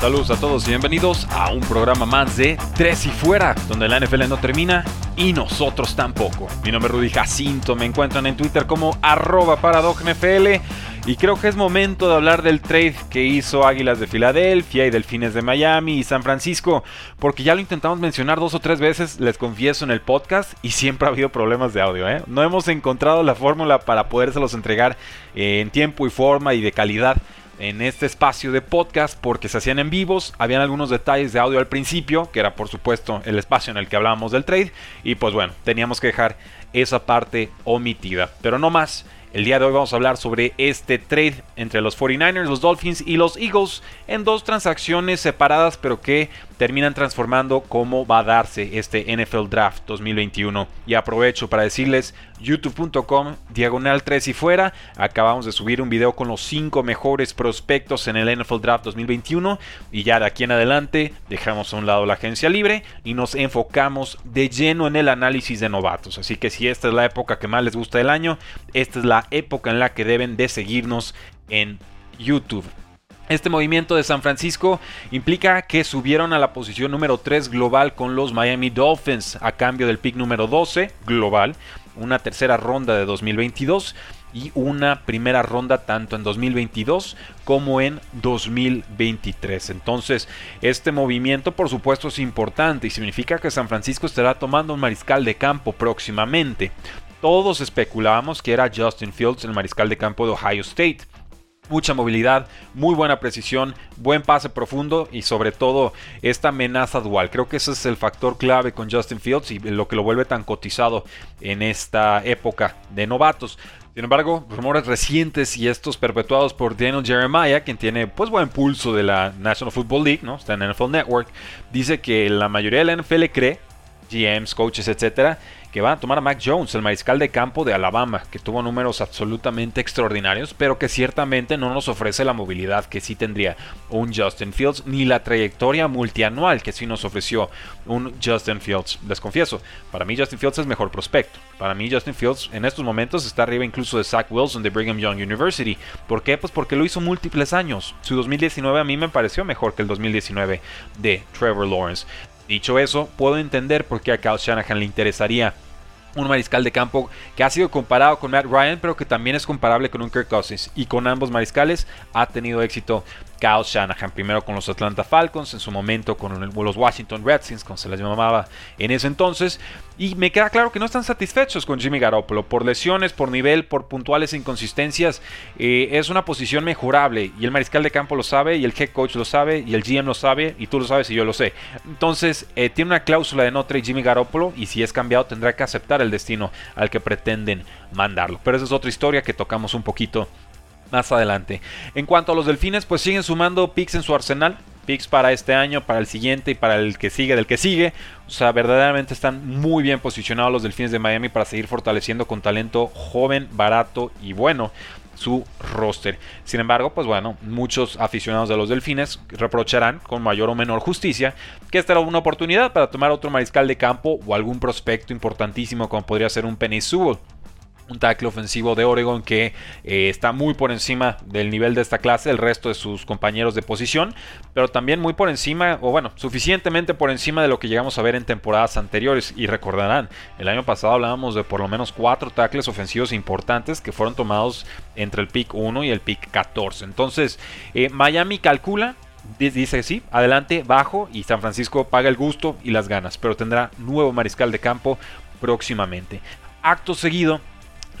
Saludos a todos y bienvenidos a un programa más de Tres y Fuera, donde la NFL no termina y nosotros tampoco. Mi nombre es Rudy Jacinto, me encuentran en Twitter como arroba NFL y creo que es momento de hablar del trade que hizo Águilas de Filadelfia y Delfines de Miami y San Francisco, porque ya lo intentamos mencionar dos o tres veces, les confieso en el podcast, y siempre ha habido problemas de audio. ¿eh? No hemos encontrado la fórmula para podérselos entregar en tiempo y forma y de calidad en este espacio de podcast porque se hacían en vivos, habían algunos detalles de audio al principio, que era por supuesto el espacio en el que hablábamos del trade, y pues bueno, teníamos que dejar esa parte omitida, pero no más. El día de hoy vamos a hablar sobre este trade entre los 49ers, los Dolphins y los Eagles en dos transacciones separadas pero que terminan transformando cómo va a darse este NFL Draft 2021. Y aprovecho para decirles youtube.com diagonal 3 y fuera. Acabamos de subir un video con los 5 mejores prospectos en el NFL Draft 2021 y ya de aquí en adelante dejamos a un lado la agencia libre y nos enfocamos de lleno en el análisis de novatos. Así que si esta es la época que más les gusta del año, esta es la época en la que deben de seguirnos en YouTube. Este movimiento de San Francisco implica que subieron a la posición número 3 global con los Miami Dolphins a cambio del pick número 12 global, una tercera ronda de 2022 y una primera ronda tanto en 2022 como en 2023. Entonces, este movimiento por supuesto es importante y significa que San Francisco estará tomando un mariscal de campo próximamente. Todos especulábamos que era Justin Fields, el mariscal de campo de Ohio State mucha movilidad, muy buena precisión, buen pase profundo y sobre todo esta amenaza dual. Creo que ese es el factor clave con Justin Fields y lo que lo vuelve tan cotizado en esta época de novatos. Sin embargo, rumores recientes y estos perpetuados por Daniel Jeremiah, quien tiene pues buen pulso de la National Football League, ¿no? Está en NFL Network, dice que la mayoría de la NFL cree, GMs, coaches, etcétera, que van a tomar a Mac Jones, el mariscal de campo de Alabama, que tuvo números absolutamente extraordinarios, pero que ciertamente no nos ofrece la movilidad que sí tendría un Justin Fields, ni la trayectoria multianual que sí nos ofreció un Justin Fields. Les confieso, para mí Justin Fields es mejor prospecto. Para mí Justin Fields en estos momentos está arriba incluso de Zach Wilson de Brigham Young University. ¿Por qué? Pues porque lo hizo múltiples años. Su 2019 a mí me pareció mejor que el 2019 de Trevor Lawrence. Dicho eso, puedo entender por qué a Kyle Shanahan le interesaría un mariscal de campo que ha sido comparado con Matt Ryan, pero que también es comparable con un Kirk Cousins. Y con ambos mariscales ha tenido éxito Kyle Shanahan, primero con los Atlanta Falcons, en su momento con los Washington Redskins, como se les llamaba en ese entonces, y me queda claro que no están satisfechos con Jimmy Garoppolo, por lesiones, por nivel, por puntuales inconsistencias, eh, es una posición mejorable, y el mariscal de campo lo sabe, y el head coach lo sabe, y el GM lo sabe, y tú lo sabes y yo lo sé. Entonces, eh, tiene una cláusula de no trade Jimmy Garoppolo, y si es cambiado tendrá que aceptar el destino al que pretenden mandarlo. Pero esa es otra historia que tocamos un poquito más adelante. En cuanto a los delfines, pues siguen sumando picks en su arsenal. Picks para este año, para el siguiente y para el que sigue del que sigue. O sea, verdaderamente están muy bien posicionados los delfines de Miami para seguir fortaleciendo con talento joven, barato y bueno su roster. Sin embargo, pues bueno, muchos aficionados de los Delfines reprocharán con mayor o menor justicia que esta era una oportunidad para tomar otro mariscal de campo o algún prospecto importantísimo como podría ser un Penny Sewell un tackle ofensivo de Oregon que eh, está muy por encima del nivel de esta clase, el resto de sus compañeros de posición, pero también muy por encima, o bueno, suficientemente por encima de lo que llegamos a ver en temporadas anteriores. Y recordarán, el año pasado hablábamos de por lo menos cuatro tackles ofensivos importantes que fueron tomados entre el pick 1 y el pick 14. Entonces, eh, Miami calcula dice sí, adelante, bajo y San Francisco paga el gusto y las ganas, pero tendrá nuevo mariscal de campo próximamente. Acto seguido,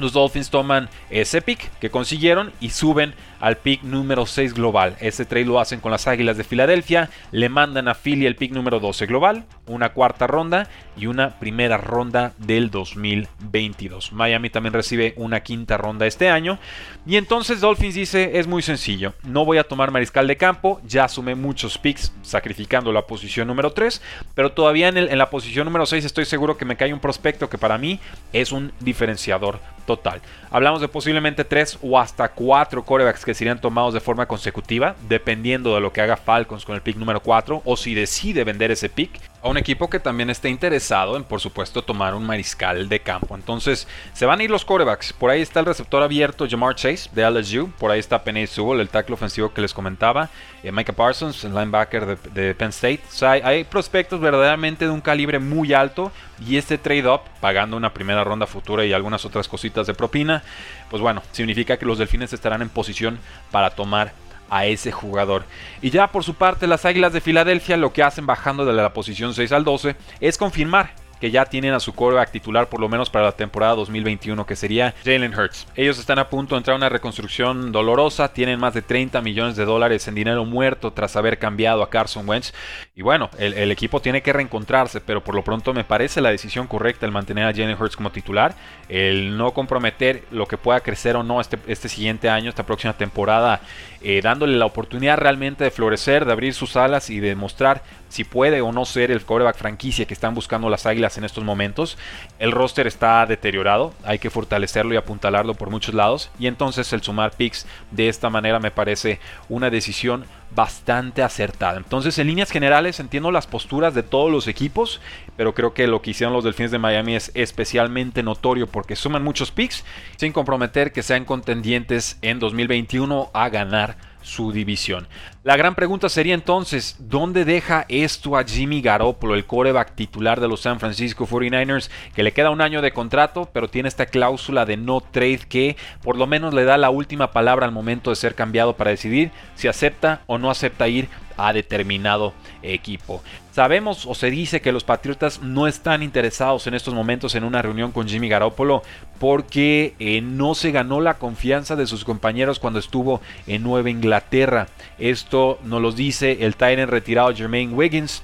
los Dolphins toman ese pick que consiguieron y suben al pick número 6 global. Ese trade lo hacen con las Águilas de Filadelfia, le mandan a Philly el pick número 12 global, una cuarta ronda y una primera ronda del 2022. Miami también recibe una quinta ronda este año. Y entonces Dolphins dice, es muy sencillo, no voy a tomar mariscal de campo, ya sumé muchos picks sacrificando la posición número 3, pero todavía en, en la posición número 6 estoy seguro que me cae un prospecto que para mí es un diferenciador total. Hablamos de posiblemente 3 o hasta 4 corebacks que serían tomados de forma consecutiva, dependiendo de lo que haga Falcons con el pick número 4 o si decide vender ese pick a un equipo que también esté interesado en, por supuesto, tomar un mariscal de campo. Entonces, se van a ir los corebacks. Por ahí está el receptor abierto Jamar Chase de LSU. Por ahí está Penny Sewell, el tackle ofensivo que les comentaba. Eh, Micah Parsons, el linebacker de, Penn State. O sea, hay, prospectos verdaderamente de un calibre muy alto. Y este trade-up, pagando una primera ronda futura y algunas otras cositas de propina, pues bueno, significa que los delfines estarán en posición para tomar a ese jugador. Y ya por su parte, las Águilas de Filadelfia lo que hacen bajando de la posición 6 al 12 es confirmar que ya tienen a su coreback titular por lo menos para la temporada 2021, que sería Jalen Hurts. Ellos están a punto de entrar a una reconstrucción dolorosa, tienen más de 30 millones de dólares en dinero muerto tras haber cambiado a Carson Wentz. Y bueno, el, equipo tiene que reencontrarse, pero por lo pronto me parece la decisión correcta el mantener a Jalen Hurts como titular, el no comprometer lo que pueda crecer o no este, este siguiente año, esta próxima temporada, eh, dándole la oportunidad realmente de florecer, de abrir sus alas y de mostrar si puede o no ser el coreback franquicia que están buscando las águilas en estos momentos. El roster está deteriorado, hay que fortalecerlo y apuntalarlo por muchos lados. Y entonces el sumar picks de esta manera me parece una decisión bastante acertada. Entonces, en líneas generales, entiendo las posturas de todos los equipos, pero creo que lo que hicieron los Delfines de Miami es especialmente notorio porque suman muchos picks sin comprometer que sean contendientes en 2021 a ganar su división. La gran pregunta sería entonces, ¿dónde deja esto a Jimmy Garoppolo, el coreback titular de los San Francisco 49ers, que le queda un año de contrato, pero tiene esta cláusula de no trade que por lo menos le da la última palabra al momento de ser cambiado para decidir si acepta o no acepta ir a determinado equipo. Sabemos o se dice que los Patriotas no están interesados en estos momentos en una reunión con Jimmy Garoppolo porque eh, no se ganó la confianza de sus compañeros cuando estuvo en Nueva Inglaterra. Esto nos lo dice el Tyrant retirado Jermaine Wiggins.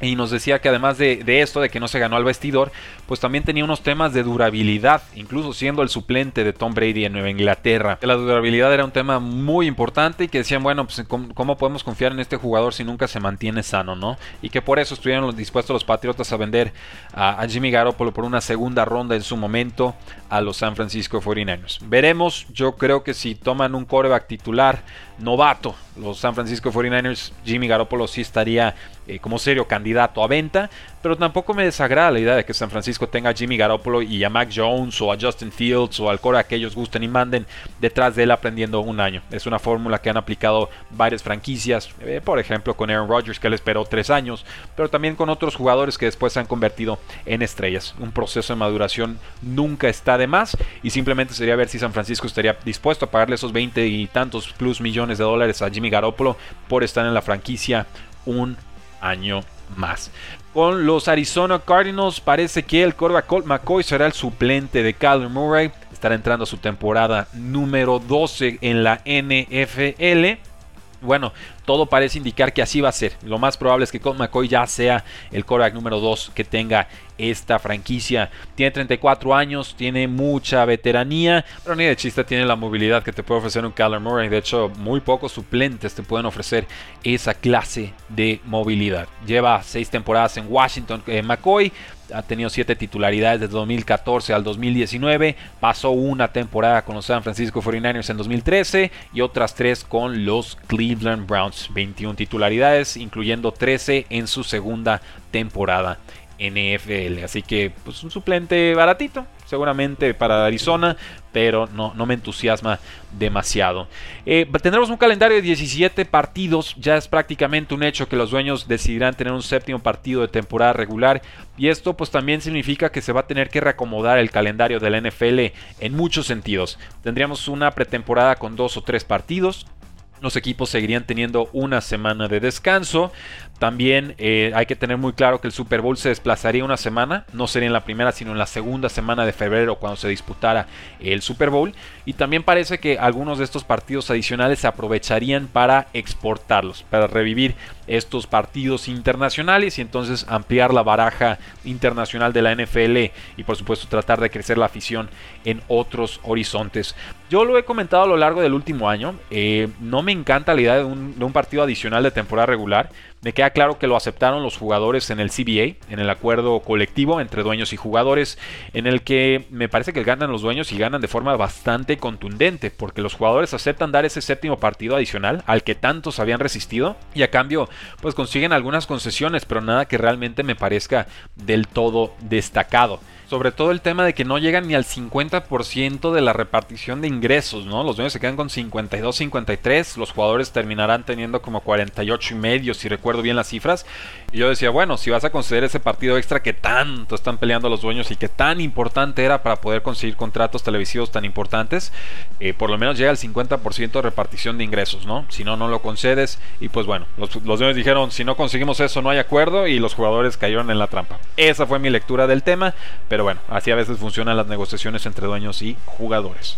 Y nos decía que además de, esto, de que no se ganó al vestidor, pues también tenía unos temas de durabilidad, incluso siendo el suplente de Tom Brady en Nueva Inglaterra. La durabilidad era un tema muy importante y que decían, bueno, pues ¿cómo, podemos confiar en este jugador si nunca se mantiene sano, no? Y que por eso estuvieron dispuestos los Patriotas a vender a, a Jimmy Garoppolo por una segunda ronda en su momento a los San Francisco 49ers. Veremos, yo creo que si toman un coreback titular novato, los San Francisco 49ers, Jimmy Garoppolo sí estaría eh, como serio candidato a venta, pero tampoco me desagrada la idea de que San Francisco tenga a Jimmy Garoppolo y a Mac Jones o a Justin Fields o al core que ellos gusten y manden detrás de él aprendiendo un año. Es una fórmula que han aplicado varias franquicias, eh, por ejemplo con Aaron Rodgers que él esperó tres años, pero también con otros jugadores que después se han convertido en estrellas. Un proceso de maduración nunca está de más y simplemente sería ver si San Francisco estaría dispuesto a pagarle esos 20 y tantos plus millones de dólares a Jimmy Garoppolo por estar en la franquicia un año más. Con los Arizona Cardinals parece que el quarterback Colt McCoy será el suplente de Kyler Murray. Estará entrando a su temporada número 12 en la NFL. Bueno, todo parece indicar que así va a ser. Lo más probable es que Colt McCoy ya sea el quarterback número 2 que tenga esta franquicia. Tiene 34 años, tiene mucha veteranía, pero ni de chiste tiene la movilidad que te puede ofrecer un Kyler Murray. De hecho, muy pocos suplentes te pueden ofrecer esa clase de movilidad. Lleva 6 temporadas en Washington eh, McCoy, ha tenido 7 titularidades desde 2014 al 2019. Pasó una temporada con los San Francisco 49ers en 2013 y otras 3 con los Cleveland Browns. 21 titularidades, incluyendo 13 en su segunda temporada NFL. Así que, pues un suplente baratito, seguramente para Arizona, pero no, no me entusiasma demasiado. Eh, tendremos un calendario de 17 partidos, ya es prácticamente un hecho que los dueños decidirán tener un séptimo partido de temporada regular y esto pues también significa que se va a tener que reacomodar el calendario de la NFL en muchos sentidos. Tendríamos una pretemporada con dos o tres partidos, los equipos seguirían teniendo una semana de descanso. También eh, hay que tener muy claro que el Super Bowl se desplazaría una semana, no sería en la primera, sino en la segunda semana de febrero cuando se disputara el Super Bowl. Y también parece que algunos de estos partidos adicionales se aprovecharían para exportarlos, para revivir estos partidos internacionales y entonces ampliar la baraja internacional de la NFL y por supuesto tratar de crecer la afición en otros horizontes. Yo lo he comentado a lo largo del último año, eh, no me encanta la idea de un partido adicional de temporada regular. Me queda claro que lo aceptaron los jugadores en el CBA, en el acuerdo colectivo entre dueños y jugadores, en el que me parece que ganan los dueños y ganan de forma bastante contundente, porque los jugadores aceptan dar ese séptimo partido adicional al que tantos habían resistido y a cambio pues consiguen algunas concesiones, pero nada que realmente me parezca del todo destacado. Sobre todo el tema de que no llegan ni al 50% de la repartición de ingresos, ¿no? Los dueños se quedan con 52, 53, los jugadores terminarán teniendo como 48 y medio, si recuerdo bien las cifras. Y yo decía, bueno, si vas a conceder ese partido extra que tanto están peleando los dueños y que tan importante era para poder conseguir contratos televisivos tan importantes, eh, por lo menos llega al 50% de repartición de ingresos, ¿no? Si no, no lo concedes. Y pues bueno, los, los dueños dijeron, si no conseguimos eso, no hay acuerdo. Y los jugadores cayeron en la trampa. Esa fue mi lectura del tema. Pero pero bueno, así a veces funcionan las negociaciones entre dueños y jugadores.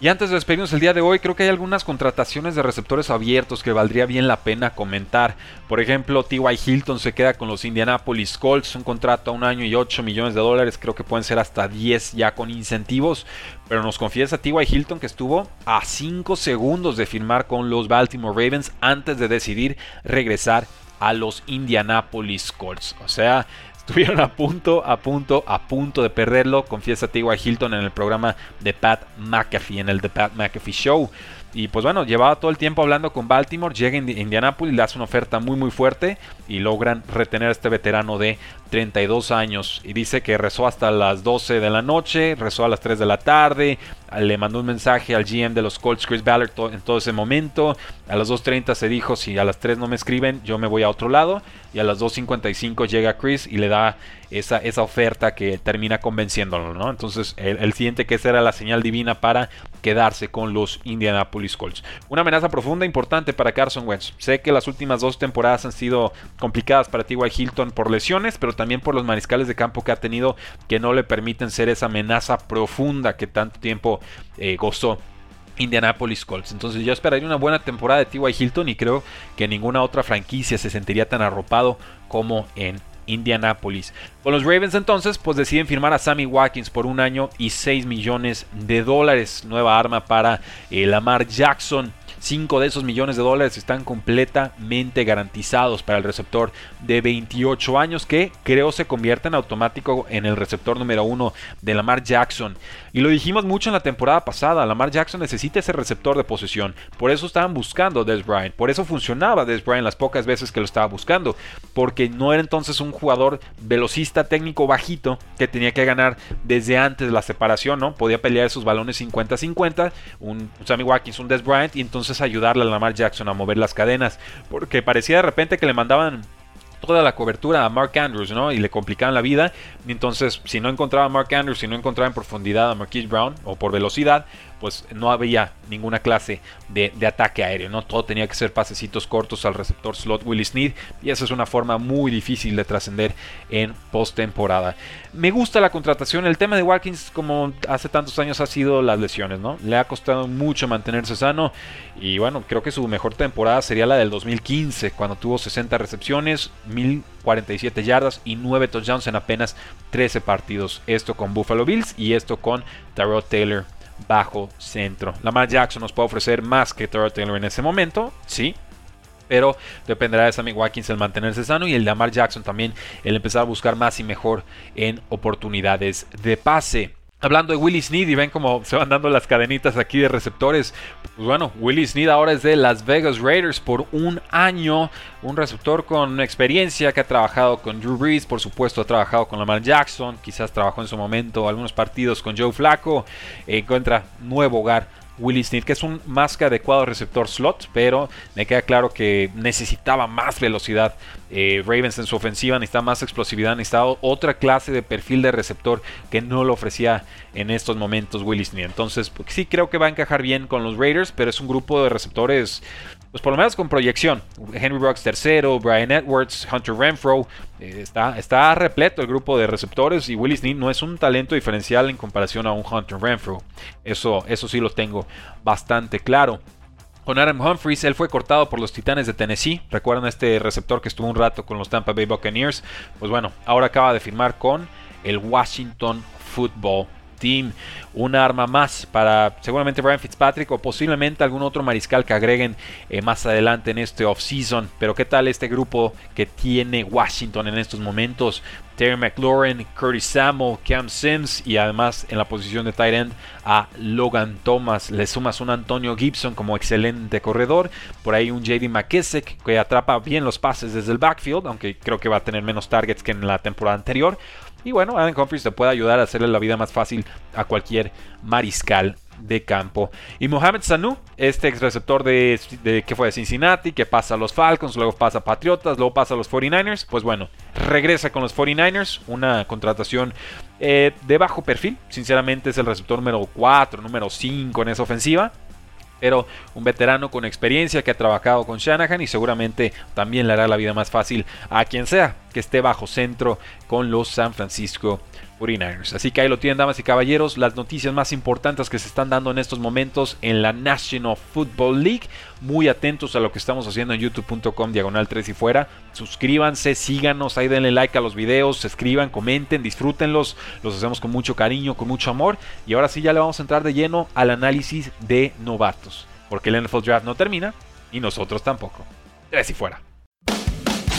Y antes de despedirnos el día de hoy, creo que hay algunas contrataciones de receptores abiertos que valdría bien la pena comentar. Por ejemplo, T.Y. Hilton se queda con los Indianapolis Colts, un contrato a un año y 8 millones de dólares, creo que pueden ser hasta 10 ya con incentivos. Pero nos confiesa T.Y. Hilton que estuvo a 5 segundos de firmar con los Baltimore Ravens antes de decidir regresar a los Indianapolis Colts. O sea, estuvieron a punto, a punto, a punto de perderlo. Confiesa T.Y. Hilton en el programa de Pat McAfee, en el The Pat McAfee Show. Y pues bueno, llevaba todo el tiempo hablando con Baltimore, llega a Indianapolis, le hace una oferta muy muy fuerte y logran retener a este veterano de 32 años. Y dice que rezó hasta las 12 de la noche, rezó a las 3 de la tarde, le mandó un mensaje al GM de los Colts, Chris Ballard, en todo ese momento. A las 2.30 se dijo, si a las 3 no me escriben, yo me voy a otro lado. Y a las 2.55 llega Chris y le da esa, esa oferta que termina convenciéndolo, ¿no? Entonces él, siente que esa era la señal divina para quedarse con los Indianapolis Colts. Una amenaza profunda importante para Carson Wentz. Sé que las últimas dos temporadas han sido complicadas para T.Y. Hilton por lesiones, pero también por los mariscales de campo que ha tenido que no le permiten ser esa amenaza profunda que tanto tiempo eh, gozó Indianapolis Colts. Entonces yo esperaría una buena temporada de T.Y. Hilton y creo que ninguna otra franquicia se sentiría tan arropado como en Indianapolis. Con los Ravens entonces, pues deciden firmar a Sammy Watkins por un año y 6 millones de dólares. Nueva arma para eh, Lamar Jackson. 5 de esos millones de dólares están completamente garantizados para el receptor de 28 años que creo se convierte en automático en el receptor número 1 de Lamar Jackson. Y lo dijimos mucho en la temporada pasada, Lamar Jackson necesita ese receptor de posesión. Por eso estaban buscando Des Bryant. Por eso funcionaba Des Bryant las pocas veces que lo estaba buscando. Porque no era entonces un jugador velocista técnico bajito que tenía que ganar desde antes de la separación, ¿no? Podía pelear esos balones 50-50. Un Sammy Watkins, un Des Bryant. Y entonces ayudarle a Lamar Jackson a mover las cadenas. Porque parecía de repente que le mandaban toda la cobertura a Mark Andrews, ¿no? Y le complicaban la vida. Entonces, si no encontraba a Mark Andrews, si no encontraba en profundidad a Marquise Brown o por velocidad, pues no había ninguna clase de, ataque aéreo, ¿no? Todo tenía que ser pasecitos cortos al receptor slot Willie Sneed y esa es una forma muy difícil de trascender en postemporada. Me gusta la contratación, el tema de Watkins como hace tantos años ha sido las lesiones, ¿no? Le ha costado mucho mantenerse sano y bueno, creo que su mejor temporada sería la del 2015 cuando tuvo 60 recepciones, 1047 yardas y 9 touchdowns en apenas 13 partidos. Esto con Buffalo Bills y esto con Tyrod Taylor bajo centro. Lamar Jackson nos puede ofrecer más que Trevor Taylor en ese momento, sí. Pero dependerá de Sammy Watkins el mantenerse sano y el Lamar Jackson también el empezar a buscar más y mejor en oportunidades de pase. Hablando de Willie Snead y ven cómo se van dando las cadenitas aquí de receptores. Pues bueno, Willie Snead ahora es de Las Vegas Raiders por un año. Un receptor con experiencia que ha trabajado con Drew Brees, por supuesto ha trabajado con Lamar Jackson, quizás trabajó en su momento algunos partidos con Joe Flacco. encuentra nuevo hogar Willie Snead, que es un más que adecuado receptor slot, pero me queda claro que necesitaba más velocidad. Eh, Ravens en su ofensiva necesitaba más explosividad, necesitaba otra clase de perfil de receptor que no lo ofrecía en estos momentos Willie Snead. Entonces, pues, sí creo que va a encajar bien con los Raiders, pero es un grupo de receptores pues por lo menos con proyección. Henry Brooks tercero, Brian Edwards, Hunter Renfro. Eh, está, está repleto el grupo de receptores y Willie Snead no es un talento diferencial en comparación a un Hunter Renfro. Eso, eso sí lo tengo bastante claro. con Adam Humphries. Él fue cortado por los Titanes de Tennessee. Recuerdan este receptor que estuvo un rato con los Tampa Bay Buccaneers. Pues bueno, ahora acaba de firmar con el Washington Football Team. Una arma más para seguramente Brian Fitzpatrick o posiblemente algún otro mariscal que agreguen eh, más adelante en este offseason. Pero ¿qué tal este grupo que tiene Washington en estos momentos? Terry McLaurin, Curtis Samuel, Cam Sims y además en la posición de tight end a Logan Thomas. Le sumas un Antonio Gibson como excelente corredor. Por ahí un JD McKissick que atrapa bien los pases desde el backfield, aunque creo que va a tener menos targets que en la temporada anterior. Y bueno, Adam Humphries te puede ayudar a hacerle la vida más fácil a cualquier mariscal de campo. Y Mohamed Sanu, este ex receptor de, que fue de Cincinnati, que pasa a los Falcons, luego pasa a Patriotas, luego pasa a los 49ers, pues bueno, regresa con los 49ers, una contratación eh, de bajo perfil, sinceramente es el receptor número 4, número 5 en esa ofensiva. Pero un veterano con experiencia que ha trabajado con Shanahan y seguramente también le hará la vida más fácil a quien sea que esté bajo centro con los San Francisco Así que ahí lo tienen, damas y caballeros, las noticias más importantes que se están dando en estos momentos en la National Football League. Muy atentos a lo que estamos haciendo en youtube.com diagonal 3 y fuera. Suscríbanse, síganos, ahí denle like a los videos, escriban, comenten, disfrútenlos. Los hacemos con mucho cariño, con mucho amor. Y ahora sí ya le vamos a entrar de lleno al análisis de novatos. Porque el NFL Draft no termina y nosotros tampoco. 3 y fuera.